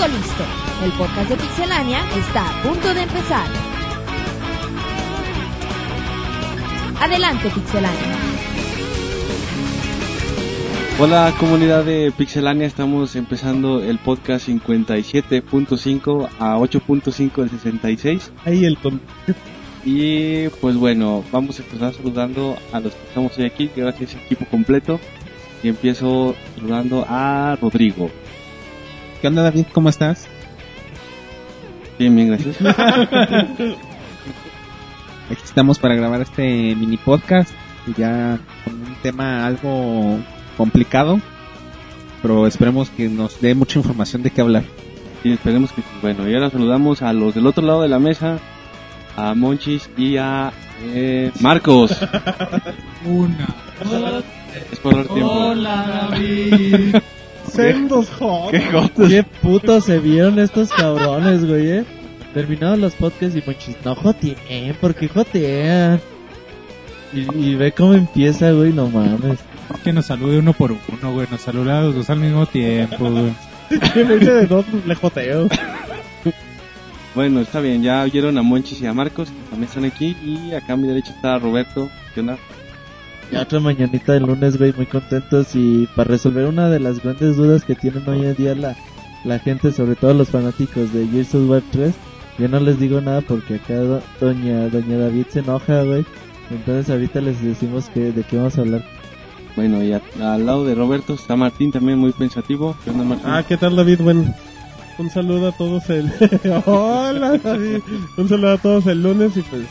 Todo listo. El podcast de Pixelania está a punto de empezar. Adelante, Pixelania. Hola comunidad de Pixelania, estamos empezando el podcast 57.5 a 8.5 del 66 Ahí el con... y pues bueno, vamos a empezar saludando a los que estamos hoy aquí, que gracias es equipo completo y empiezo saludando a Rodrigo. ¿Qué onda David? ¿Cómo estás? Bien, bien, gracias. Aquí estamos para grabar este mini podcast, ya con un tema algo complicado, pero esperemos que nos dé mucha información de qué hablar. y esperemos que bueno, y ahora saludamos a los del otro lado de la mesa, a Monchis y a eh, Marcos. Una. Es por dar tiempo. Hola, David. Sendos hot. Qué jotos. Qué puto se vieron estos cabrones, güey, eh. Terminados los podcasts y monchis, no joteen, porque jotean. Y, y ve cómo empieza, güey, no mames. Que nos salude uno por uno, güey. Nos saluda a los dos al mismo tiempo, güey. Me hice de dos, le joteo. Bueno, está bien, ya oyeron a Monchis y a Marcos, que también están aquí, y acá a mi derecha está Roberto. ¿Qué onda? Ya otra mañanita de lunes, güey, muy contentos y para resolver una de las grandes dudas que tienen hoy en día la, la gente, sobre todo los fanáticos de Gears of War 3, yo no les digo nada porque acá do- doña, doña David se enoja, güey. Entonces ahorita les decimos que de qué vamos a hablar. Bueno, y a- al lado de Roberto está Martín también muy pensativo. ¿Qué onda, Martín? Ah, ¿qué tal David? Bueno, un saludo a todos el... Hola David. Un saludo a todos el lunes y pues...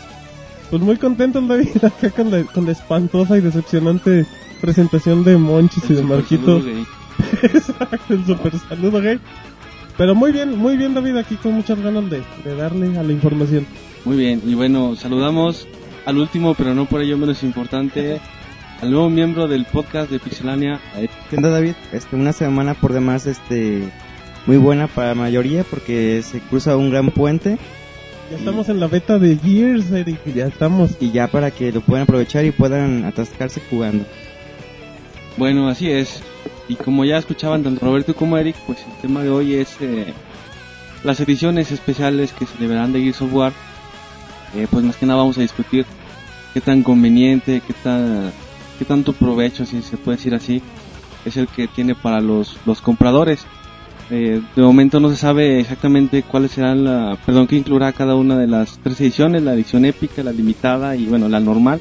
Pues muy contentos David acá con la, con la espantosa y decepcionante presentación de Monchis y de super Marquito. saludo gay. Exacto, el super saludo gay. Pero muy bien, muy bien David aquí con muchas ganas de, de darle a la información. Muy bien, y bueno, saludamos al último, pero no por ello menos importante, al nuevo miembro del podcast de Pixelania. ¿Qué onda David? Este, una semana por demás este muy buena para la mayoría porque se cruza un gran puente Ya estamos en la beta de Gears, Eric, ya estamos. y ya para que lo puedan aprovechar y puedan atascarse jugando. Bueno, así es. Y como ya escuchaban tanto Roberto como Eric, pues el tema de hoy es eh, las ediciones especiales que se liberarán de Gears of War. Eh, pues más que nada vamos a discutir qué tan conveniente, qué tan qué tanto provecho, si se puede decir así, es el que tiene para los, los compradores. Eh, de momento no se sabe exactamente cuáles serán la, perdón, qué incluirá cada una de las tres ediciones, la edición épica, la limitada y bueno, la normal.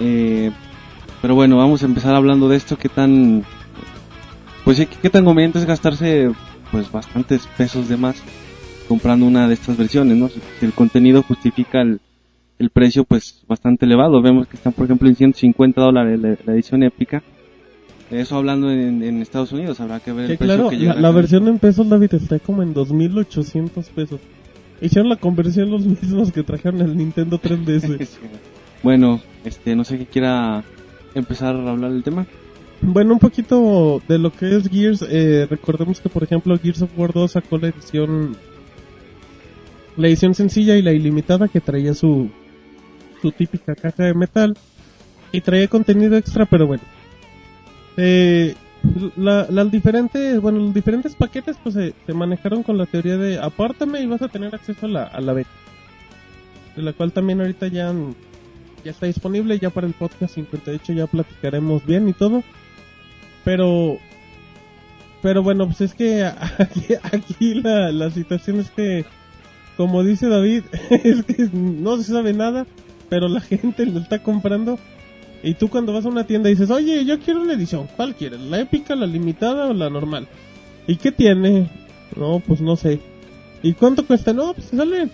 Eh, pero bueno, vamos a empezar hablando de esto, qué tan, pues sí, qué tan conveniente es gastarse pues bastantes pesos de más comprando una de estas versiones, ¿no? Si el contenido justifica el, el precio pues bastante elevado, vemos que están por ejemplo en 150 dólares la, la edición épica. Eso hablando en, en Estados Unidos, habrá que ver Que el precio claro, que la, llega. la acá. versión en pesos, David, está como en 2.800 pesos. Hicieron la conversión los mismos que trajeron el Nintendo 3DS. Bueno, este, no sé qué quiera empezar a hablar del tema. bueno, un poquito de lo que es Gears. Eh, recordemos que, por ejemplo, Gears of War 2 sacó la edición... La edición sencilla y la ilimitada que traía su, su típica caja de metal. Y traía contenido extra, pero bueno. Eh, la- las diferentes, bueno, los diferentes paquetes pues se, se manejaron con la teoría de apártame y vas a tener acceso a la, a la beta. De la cual también ahorita ya, ya está disponible, ya para el podcast 58 ya platicaremos bien y todo. Pero, pero bueno, pues es que aquí, aquí la, la situación es que, como dice David, es que no se sabe nada, pero la gente lo está comprando. Y tú cuando vas a una tienda dices, oye, yo quiero una edición, ¿cuál quieres? ¿La épica, la limitada o la normal? ¿Y qué tiene? No, pues no sé. ¿Y cuánto cuesta? No, pues sale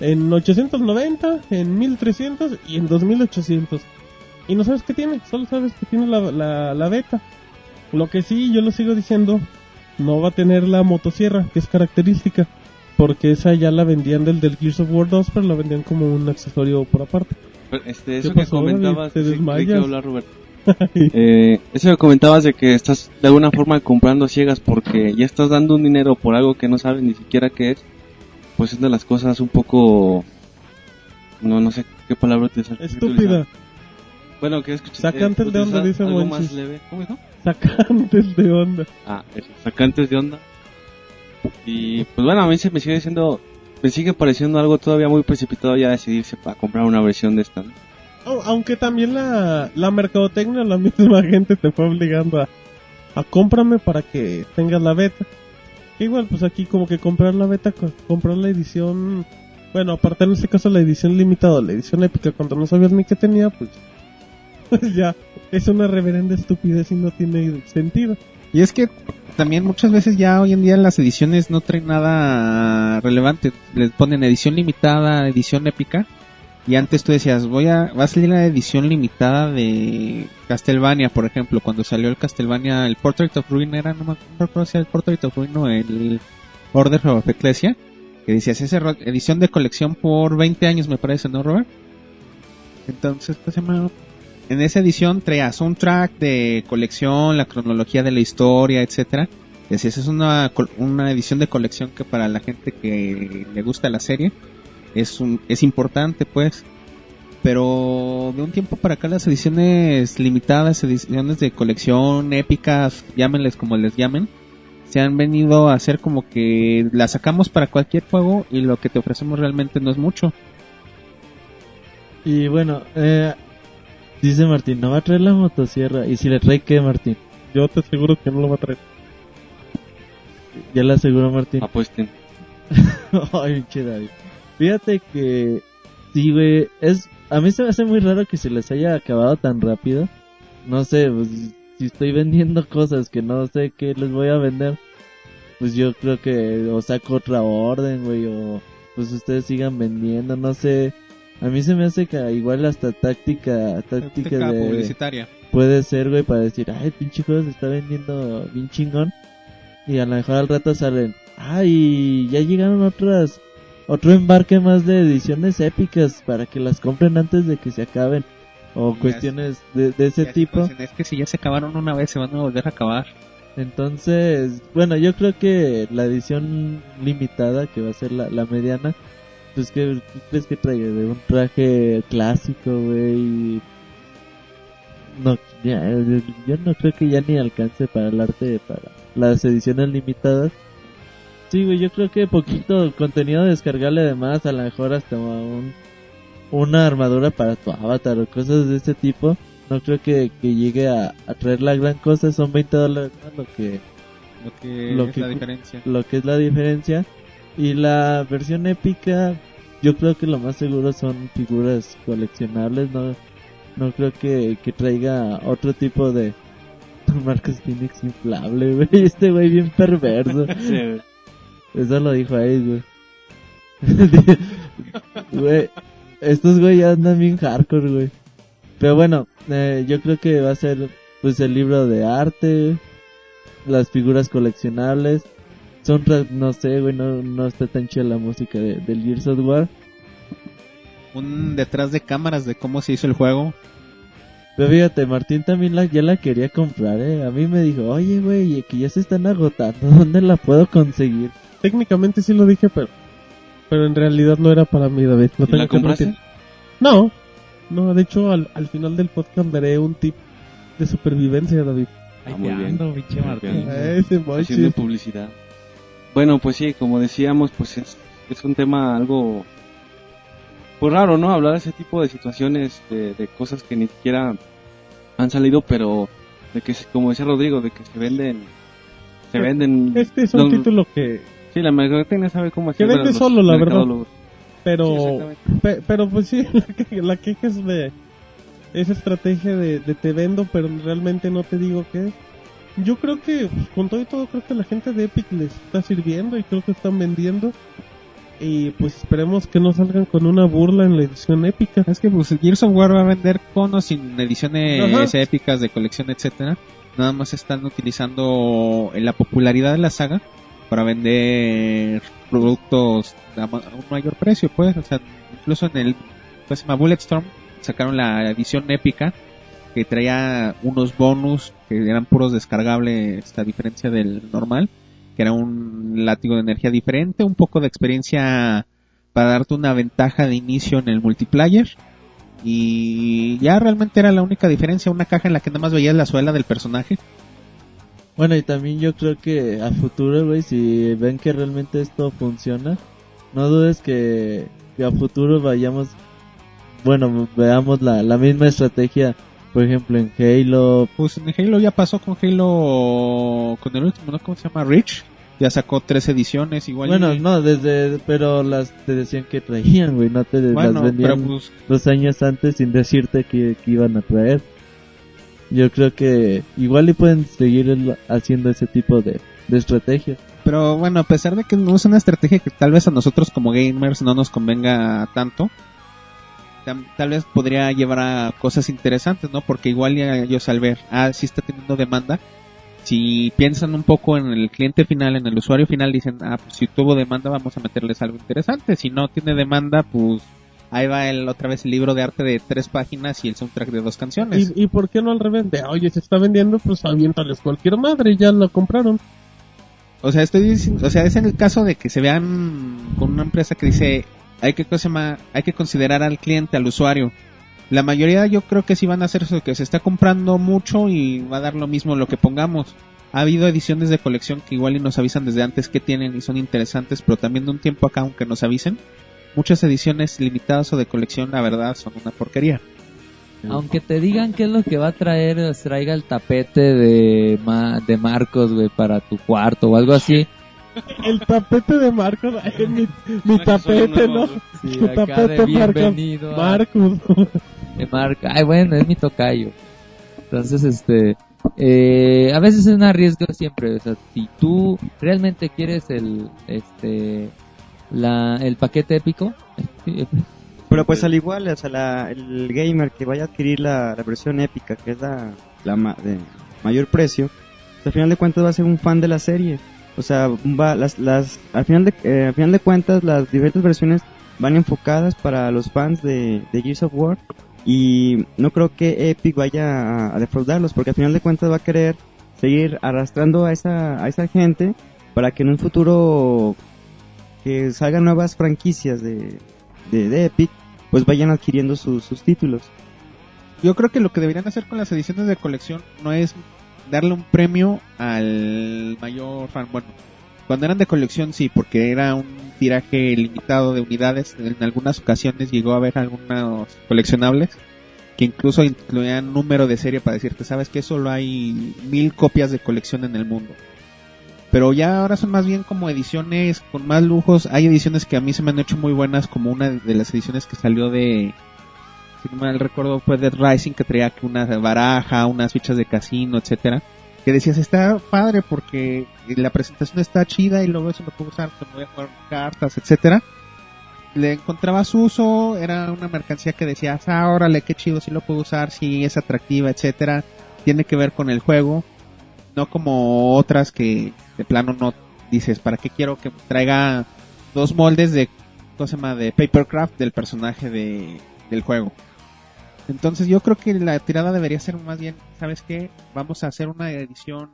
en 890, en 1300 y en 2800. Y no sabes qué tiene, solo sabes que tiene la, la, la beta. Lo que sí, yo lo sigo diciendo, no va a tener la motosierra, que es característica. Porque esa ya la vendían del, del Gears of War 2, pero la vendían como un accesorio por aparte. Este, eso ¿Qué que pasó, comentabas? ¿Te desmayas? hablar Roberto. Eh, eso que comentabas de que estás de alguna forma comprando ciegas porque ya estás dando un dinero por algo que no sabes ni siquiera qué es, pues es de las cosas un poco, no no sé qué palabra utilizar. Estúpida. Bueno, que escuché. Sacantes de onda, dice algo Monchis. más leve. ¿Cómo dijo? Sacantes de onda. Ah, eso, sacantes de onda. Y pues bueno, a mí se me sigue siendo, me sigue pareciendo algo todavía muy precipitado ya decidirse para comprar una versión de esta. Au- Aunque también la, la mercadotecnia, la misma gente te fue obligando a, a cómprame para que tengas la beta. Igual, pues aquí como que comprar la beta, co- comprar la edición, bueno, aparte en este caso la edición limitada, la edición épica, cuando no sabías ni qué tenía, pues, pues ya, es una reverenda estupidez y no tiene sentido. Y es que también muchas veces ya hoy en día las ediciones no traen nada relevante. Les ponen edición limitada, edición épica. Y antes tú decías, voy a, va a salir la edición limitada de Castlevania, por ejemplo, cuando salió el Castlevania, el Portrait of Ruin era, no me acuerdo si era el Portrait of Ruin o el Order of Ecclesia, que decías, esa edición de colección por 20 años me parece, ¿no, Robert? Entonces, ¿qué se llama? En esa edición traía soundtrack de colección, la cronología de la historia, etcétera. Esa es una, una edición de colección que para la gente que le gusta la serie es un, es importante, pues. Pero de un tiempo para acá las ediciones limitadas, ediciones de colección, épicas, llámenles como les llamen, se han venido a hacer como que las sacamos para cualquier juego y lo que te ofrecemos realmente no es mucho. Y bueno, eh, dice Martín, no va a traer la motosierra. ¿Y si le trae qué, Martín? Yo te aseguro que no lo va a traer. Ya le aseguró Martín. Apuesten. Ay, pinche David. Fíjate que, sí, güey, es, a mí se me hace muy raro que se les haya acabado tan rápido. No sé, pues, si estoy vendiendo cosas que no sé qué les voy a vender, pues yo creo que o saco otra orden, güey, o pues ustedes sigan vendiendo, no sé. A mí se me hace que igual hasta táctica, táctica de... publicitaria. puede ser, güey, para decir, ay, pinche juego se está vendiendo bien chingón. Y a lo mejor al rato salen, ay, ya llegaron otras, otro embarque más de ediciones épicas para que las compren antes de que se acaben. O Ya cuestiones de, de ese tipo. es que si ya se acabaron una vez se van a volver a acabar. Entonces, bueno, yo creo que la edición limitada, que va a ser la, la mediana, pues que ¿qué crees que traiga? De un traje clásico, güey. No, ya, yo, no creo que ya ni alcance para el arte, para las ediciones limitadas. Sí, güey, yo creo que poquito contenido descargable además, a lo mejor hasta un, una armadura para tu avatar o cosas de ese tipo. No creo que, que llegue a, a traer la gran cosa, son 20 dólares ¿no? lo que Lo que Lo es que la diferencia. lo que es la diferencia. Y la versión épica, yo creo que lo más seguro son figuras coleccionables, no, no creo que, que traiga otro tipo de Marcos Phoenix inflable, güey. Este güey bien perverso. Eso lo dijo ahí, güey. Güey, estos güey ya andan bien hardcore, güey. Pero bueno, eh, yo creo que va a ser pues el libro de arte, las figuras coleccionables. Soundtrack, no sé, güey, no, no está tan chida la música de, del Gears of War. Un detrás de cámaras de cómo se hizo el juego. Pero fíjate, Martín también la, ya la quería comprar, eh. A mí me dijo, oye, güey, que ya se están agotando, ¿dónde la puedo conseguir? Técnicamente sí lo dije, pero, pero en realidad no era para mí, David. No ¿Y la tengo compraste? No, no, de hecho al, al final del podcast daré un tip de supervivencia, David. Ah, Ahí muy te bien. ando, pinche Muy Martín. Ese haciendo mochi. publicidad. Bueno, pues sí, como decíamos, pues es, es un tema algo pues raro, ¿no? Hablar de ese tipo de situaciones, de, de cosas que ni siquiera han salido, pero de que, como decía Rodrigo, de que se venden, se venden. Este es un título que, Sí, la mercadotecnia sabe cómo Que hacer. vende solo, la verdad. pero, Sí, pe- pero pues sí, la, que- la queja es de esa estrategia de, de te vendo, pero realmente no te digo qué es. Yo creo que, pues, con todo y todo, creo que la gente de Epic les está sirviendo y creo que están vendiendo. Y pues esperemos que no salgan con una burla en la edición épica. Es que pues Gears of War va a vender con o sin ediciones Ajá. épicas de colección, etcétera. Nada más están utilizando la popularidad de la saga para vender productos a un mayor precio, pues. O sea, incluso en el llama Bulletstorm sacaron la edición épica que traía unos bonus que eran puros descargables a diferencia del normal, que era un látigo de energía diferente, un poco de experiencia para darte una ventaja de inicio en el multiplayer. Y ya realmente era la única diferencia, una caja en la que nada más veías la suela del personaje. Bueno, y también yo creo que a futuro, güey, si ven que realmente esto funciona, no dudes que, que a futuro vayamos, bueno, veamos la, la misma estrategia, por ejemplo, en Halo. Pues en Halo ya pasó con Halo, con el último, ¿no? ¿Cómo se llama? Rich. Ya sacó tres ediciones, igual. Bueno, y- no, desde, pero las te decían que traían, güey, no te Bueno, las vendían pero pues, dos años antes sin decirte que, que iban a traer. Yo creo que igual y pueden seguir el- haciendo ese tipo de, de estrategias. pero bueno, a pesar de que no es una estrategia que tal vez a nosotros como gamers no nos convenga tanto, tam- tal vez podría llevar a cosas interesantes, ¿no? Porque igual ya ellos al ver, ah, sí está teniendo demanda, si piensan un poco en el cliente final, en el usuario final, dicen, ah, pues si tuvo demanda vamos a meterles algo interesante, si no tiene demanda, pues ahí va el, otra vez el libro de arte de tres páginas y el soundtrack de dos canciones. ¿Y, ¿Y por qué no al revés? De, oye, se está vendiendo, pues aviéntales cualquier madre, ya lo compraron. O sea, estoy diciendo, o sea, es en el caso de que se vean con una empresa que dice, hay que hay que considerar al cliente, al usuario. La mayoría yo creo que sí van a hacer eso, que se está comprando mucho y va a dar lo mismo lo que pongamos. Ha habido ediciones de colección que igual y nos avisan desde antes que tienen y son interesantes, pero también de un tiempo acá, aunque nos avisen, muchas ediciones limitadas o de colección, la verdad, son una porquería. Aunque te digan qué es lo que va a traer, traiga el tapete de, Ma- de Marcos, para tu cuarto o algo así. El tapete de Marcos, mi, mi tapete, ¿no? Sí, Tu tapete, Marcos. Marcos. de marca. Ay, bueno, es mi tocayo. Entonces, este, eh, a veces es un arriesgo siempre. O sea, si tú realmente quieres el, este, la, el paquete épico, Pero pues al igual, o sea, la- el gamer que vaya a adquirir la, la versión épica, que es la, la ma- de mayor precio, pues, al final de cuentas va a ser un fan de la serie. O sea, va, las, las, al, final de, eh, al final de cuentas las diferentes versiones van enfocadas para los fans de, de Gears of War y no creo que Epic vaya a, defraudarlos porque al final de cuentas va a querer seguir arrastrando a esa, a esa gente para que en un futuro que salgan nuevas franquicias de, de, de Epic pues vayan adquiriendo sus, sus títulos. Yo creo que lo que deberían hacer con las ediciones de colección no es darle un premio al mayor fan. Bueno, cuando eran de colección sí, porque era un tiraje limitado de unidades. En algunas ocasiones llegó a haber algunos coleccionables que incluso incluían número de serie para decirte, sabes que solo hay mil copias de colección en el mundo. Pero ya ahora son más bien como ediciones con más lujos. Hay ediciones que a mí se me han hecho muy buenas, como una de las ediciones que salió de, si mal recuerdo fue Dead Rising que traía una baraja, unas fichas de casino, etcétera, que decías está padre porque la presentación está chida y luego eso lo puedo usar cuando voy a jugar cartas, etcétera. Le encontraba su uso, era una mercancía que decías, ah, órale, qué chido, sí lo puedo usar, sí es atractiva, etcétera. Tiene que ver con el juego, no como otras que de plano no dices, ¿para qué quiero que traiga dos moldes de, ¿cómo se llama? De papercraft del personaje de, del juego? Entonces yo creo que la tirada debería ser más bien, ¿sabes qué? Vamos a hacer una edición,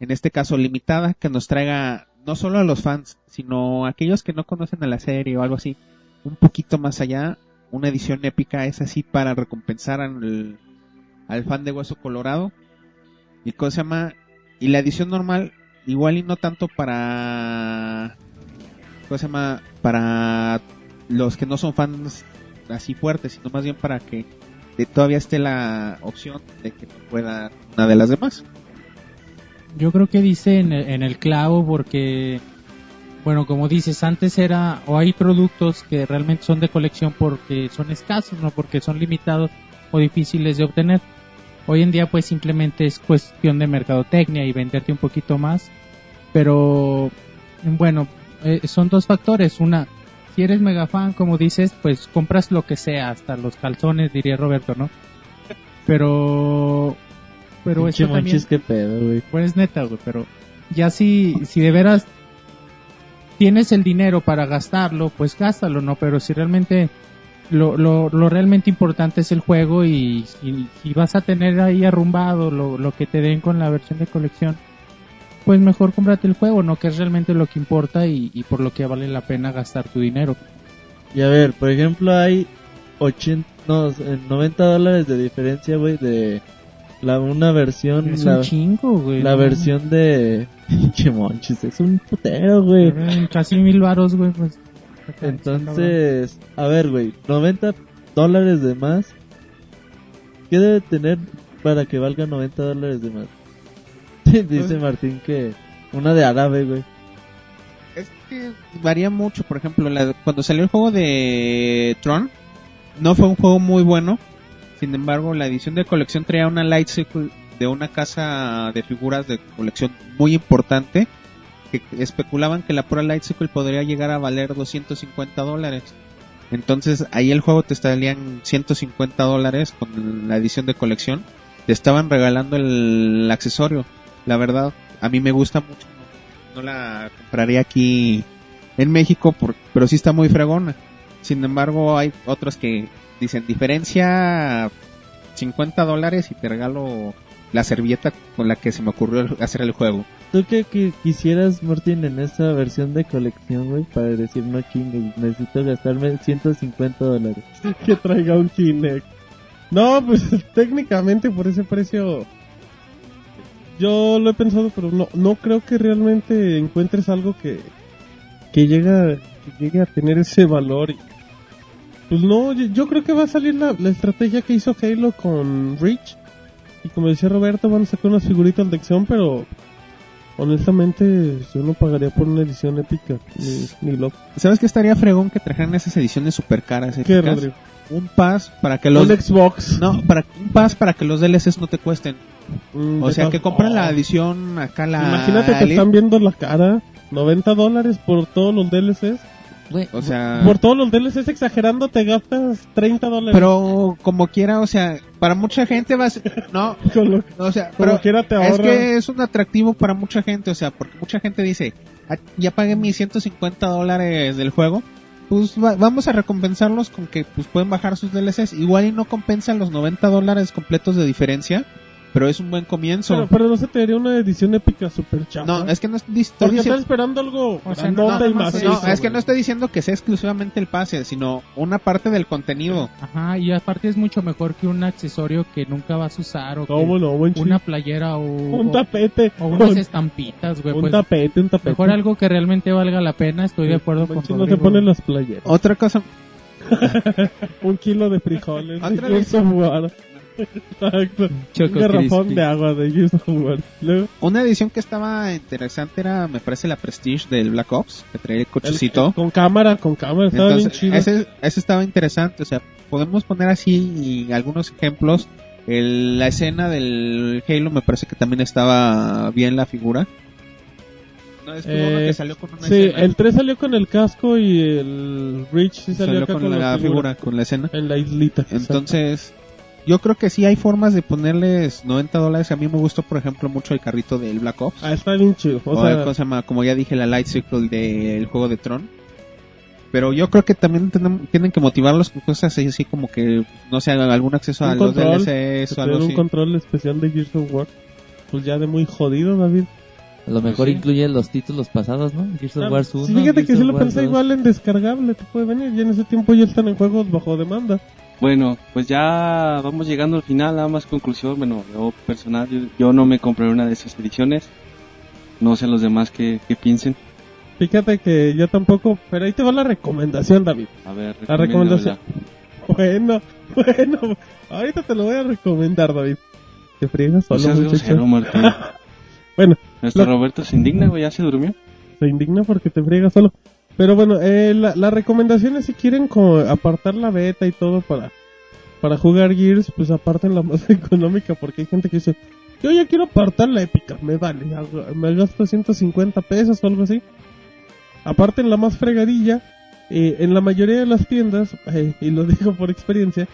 en este caso limitada, que nos traiga no solo a los fans, sino a aquellos que no conocen a la serie o algo así, un poquito más allá. Una edición épica es así para recompensar al, al fan de Hueso Colorado. Y ¿cómo se llama? Y la edición normal, igual y no tanto para... ¿Cómo se llama? Para los que no son fans así fuertes, sino más bien para que todavía esté la opción de que pueda una de las demás. Yo creo que dice en el, en el clavo porque, bueno, como dices, antes era, o hay productos que realmente son de colección porque son escasos, no porque son limitados o difíciles de obtener. Hoy en día pues simplemente es cuestión de mercadotecnia y venderte un poquito más. Pero, bueno, eh, son dos factores. Una, si eres mega fan, como dices, pues compras lo que sea, hasta los calzones, diría Roberto, ¿no? Pero, pero esto también, Monchis, qué pedo, güey. pues neta, güey, pero ya si, si de veras tienes el dinero para gastarlo, pues gástalo, ¿no? Pero si realmente lo, lo, lo realmente importante es el juego y si, si vas a tener ahí arrumbado lo, lo que te den con la versión de colección, pues mejor cómprate el juego, ¿no? Que es realmente lo que importa y, y por lo que vale la pena gastar tu dinero. Y a ver, por ejemplo, hay 80, no, eh, 90 dólares de diferencia, güey, de, la una versión, Es la, un chingo, güey. la no versión de Pinche monchis, es un putero, güey. Casi mil varos, güey, pues. Entonces, a ver, güey, 90 dólares de más. ¿Qué debe tener para que valga 90 dólares de más? Dice Martín que una de árabe, güey. Es que varía mucho, por ejemplo, la- cuando salió el juego de Tron, no fue un juego muy bueno. Sin embargo, la edición de colección traía una Light Cycle de una casa de figuras de colección muy importante que especulaban que la pura Light Cycle podría llegar a valer 250 dólares. Entonces ahí el juego te estarían 150 dólares con la edición de colección. Te estaban regalando el accesorio. La verdad, a mí me gusta mucho. No la compraría aquí en México, por- pero sí está muy fregona. Sin embargo, hay otros que dicen diferencia 50 dólares y te regalo la servilleta con la que se me ocurrió hacer el juego. ¿Tú qué qui- quisieras, Martín, en esta versión de colección, güey? Para decir, no chingues, necesito gastarme 150 dólares. que traiga un Kinect. No, pues técnicamente por ese precio yo lo he pensado, pero no no creo que realmente encuentres algo que que llega que llegue a tener ese valor. y- pues no, yo, yo creo que va a salir la, la estrategia que hizo Halo con Reach y como decía Roberto van a sacar unas figuritas de acción, pero honestamente yo no pagaría por una edición épica ni, ni loco. ¿Sabes qué estaría fregón que trajeran esas ediciones super caras? ¿Qué? Rodrigo? Un pass para que los Un Xbox. no, para un pass para que los DLCs no te cuesten. Mm, O sea, que compren la Oh. edición acá la Imagínate que están viendo la cara. 90 dólares por todos los DLCs. O sea, Por todos los DLCs exagerando te gastas 30 dólares. pero como quiera, o sea, para mucha gente va a ser, no, Con lo- o sea, Como pero quiera te es que es un atractivo para mucha gente, o sea, porque mucha gente dice, "Ah, ya pagué mis 150 dólares del juego, pues va- vamos a recompensarlos con que pues pueden bajar sus DLCs, igual y no compensan los 90 dólares completos de diferencia, pero es un buen comienzo. pero, pero no se te daría una edición épica super chapa. no, es que no estoy, Porque estás diciendo, esperando algo O sea, grandote nada y más macizo, no, es que no estoy diciendo que sea exclusivamente el pase, sino una parte del contenido. Ajá, y aparte es mucho mejor que un accesorio que nunca vas a usar o que ¿Cómo no, buen una playera o, Un tapete. o unas Un, estampitas, güey. un Pues, tapete, un tapete. mejor algo que realmente valga la pena, estoy de acuerdo con no te ponen las playeras. Otra cosa, Un kilo de frijoles. Otra de Exacto. Un Choco garrafón Crispy. de agua de Gears of War. Luego, una edición que estaba interesante era, me parece, la Prestige del Black Ops, que traía el el- cochecito. con cámara, con cámara. Estaba bien Entonces, chido. ese, ese estaba interesante, o sea, podemos poner así algunos ejemplos. El- la escena del Halo me parece que también estaba bien la figura. No, es que hubo uno Eh, que salió con una Sí, escena. el 3 salió con el casco y el Reach sí salió, salió acá con, la figura, con la escena. En la islita. Entonces, yo creo que sí hay formas de ponerles 90 dólares. A mí me gustó, por ejemplo, mucho el carrito del Black Ops. Ah, está bien chido. O O, sea, el- ¿cómo se llama? como ya dije, la Light Cycle del juego de Tron. Pero yo creo que también tenemos- tienen que motivarlos con cosas así, así como que, no sé, algún acceso Un a los control, DLCs o que algo tener un así. control especial de Gears of War. Pues ya de muy jodido, David. A lo mejor sí. incluye los títulos pasados, ¿no? Gears of War 1. Sí, fíjate Gears que sí of lo pensé 2. igual en descargable, te puede venir. Ya en ese tiempo ya están en juegos bajo demanda. Bueno, pues ya vamos llegando al final, nada más conclusión. Bueno, yo personal, yo, yo no me compré una de esas ediciones. No sé los demás que, que piensen. Fíjate que yo tampoco, pero ahí te va la recomendación, David. A ver, La recomendación. Bueno, bueno, ahorita te lo voy a recomendar, David. Te friegas No solo, muchacho. grosero, Martín. Bueno, Nuestro lo- Roberto se indigna, güey, ya se durmió. se indigna porque te friegas solo. Pero bueno, eh, la, la recomendación es si quieren como apartar la beta y todo para, para jugar Gears, pues aparten la más económica porque hay gente que dice, yo ya quiero apartar la épica, me vale, me gasto 150 pesos o algo así. Aparten la más fregadilla. eh, en la mayoría de las tiendas, eh, y lo digo por experiencia,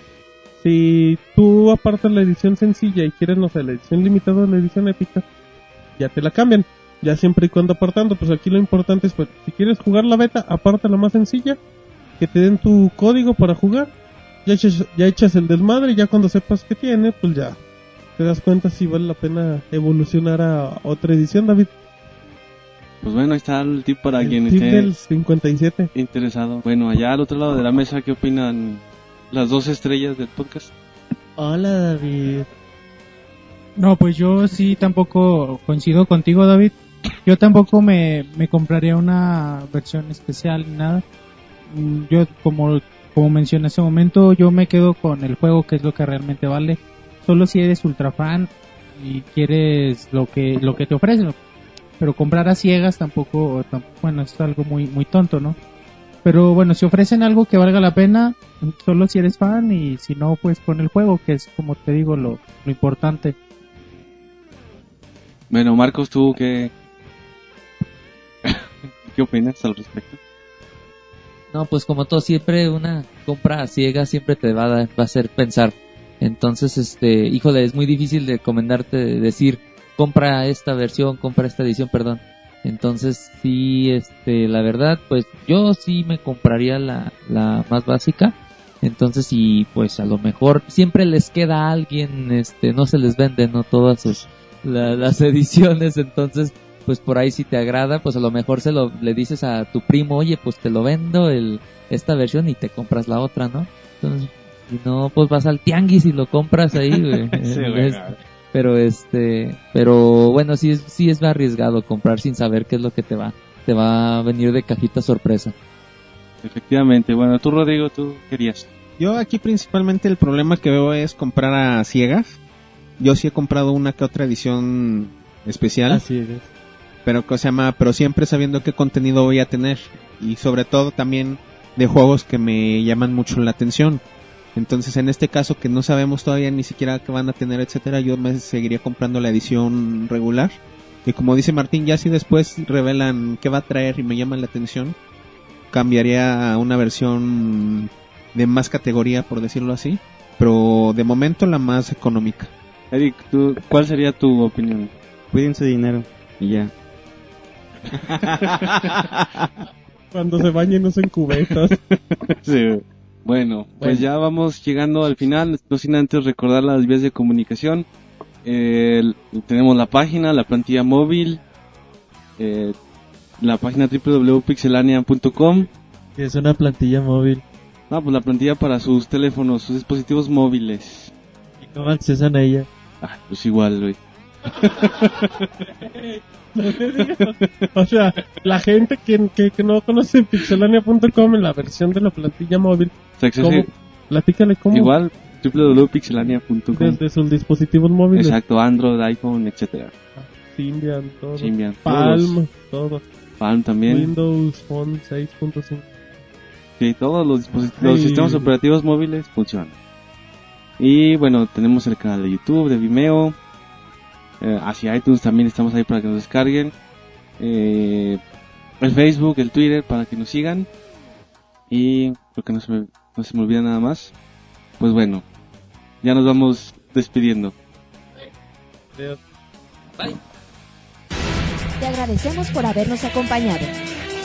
si tú apartas la edición sencilla y quieres, no sé, la edición limitada o la edición épica, ya te la cambian ya siempre y cuando apartando, pues aquí lo importante es, pues, si quieres jugar la beta, aparta la más sencilla, que te den tu código para jugar, ya echas, ya echas el desmadre y ya cuando sepas que tiene, pues ya te das cuenta si vale la pena evolucionar a otra edición, David. Pues bueno, ahí está el tip para El quien tip esté del 57. interesado. Bueno, allá al otro lado de la mesa, ¿qué opinan las dos estrellas del podcast? Hola, David. No, pues yo sí tampoco coincido contigo, David. Yo tampoco me, me compraría una versión especial ni nada. Mm, Yo, como, como mencioné hace momento, yo me quedo con el juego, que es lo que realmente vale. Solo si eres ultra fan y quieres lo que, lo que te ofrecen. Pero comprar a ciegas tampoco, tam- bueno, es algo muy, muy tonto, ¿no? Pero bueno, si ofrecen algo que valga la pena, solo si eres fan y si no, pues con el juego, que es como te digo lo, lo importante. Bueno, Marcos, ¿tú qué, qué opinas al respecto? No, pues como todo, siempre una compra ciega siempre te va a, dar- va a hacer pensar. Entonces, este, híjole, es muy difícil de recomendarte de decir, compra esta versión, compra esta edición, perdón. Entonces, sí, este, la verdad, pues yo sí me compraría la, la más básica. Entonces, y pues a lo mejor siempre les queda alguien, este, no se les vende, no todas sus, la- las ediciones, entonces, pues por ahí si te agrada, pues a lo mejor se lo, le dices a tu primo, oye, pues te lo vendo el, esta versión y te compras la otra, ¿no? Entonces, si no, pues vas al tianguis y lo compras ahí, güey. Sí, pero este, pero bueno, sí es, sí es arriesgado comprar sin saber qué es lo que te va, te va a venir de cajita sorpresa. Efectivamente. Bueno, tú, Rodrigo, ¿tú querías? Yo aquí principalmente el problema que veo es comprar a ciegas. Yo sí he comprado una que otra edición especial. Así es. Pero que se llama pero siempre sabiendo qué contenido voy a tener. Y sobre todo también de juegos que me llaman mucho la atención. Entonces en este caso que no sabemos todavía ni siquiera qué van a tener etcétera yo me seguiría comprando la edición regular. Y como dice Martín ya si después revelan qué va a traer y me llaman la atención cambiaría a una versión de más categoría por decirlo así. Pero de momento la más económica. Eric, ¿tú, ¿cuál sería tu opinión? Cuiden su dinero. Y ya. Cuando se bañen usen cubetas. Sí. Bueno, pues Bueno. ya vamos llegando al final, no sin antes recordar las vías de comunicación. Eh, el- tenemos la página, la plantilla móvil, eh, la página www.pixelania.com. Que es una plantilla móvil. Ah, pues la plantilla para sus teléfonos, sus dispositivos móviles. ¿Y cómo accesan a ella? Ah, pues igual, güey. o sea, la gente que, que, que no conoce pixelania.com en la versión de la plantilla móvil, ¿cómo? Platícale cómo. igual www.pixelania.com. Desde sus dispositivos móviles. Exacto, Android, iPhone, etcétera. Symbian, todo. Symbian, Palm, todo. Palm también. Windows Phone 6.5. Sí, todos los, los sistemas operativos móviles funcionan. Y bueno, tenemos el canal de YouTube, de Vimeo. Eh, hacia iTunes también estamos ahí para que nos descarguen. Eh, el Facebook, el Twitter para que nos sigan. Y creo que no se me, no se me olvida nada más. Pues bueno, ya nos vamos despidiendo. Te agradecemos por habernos acompañado.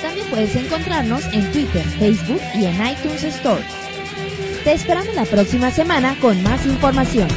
También puedes encontrarnos en Twitter, Facebook y en iTunes Store. Te esperamos la próxima semana con más información.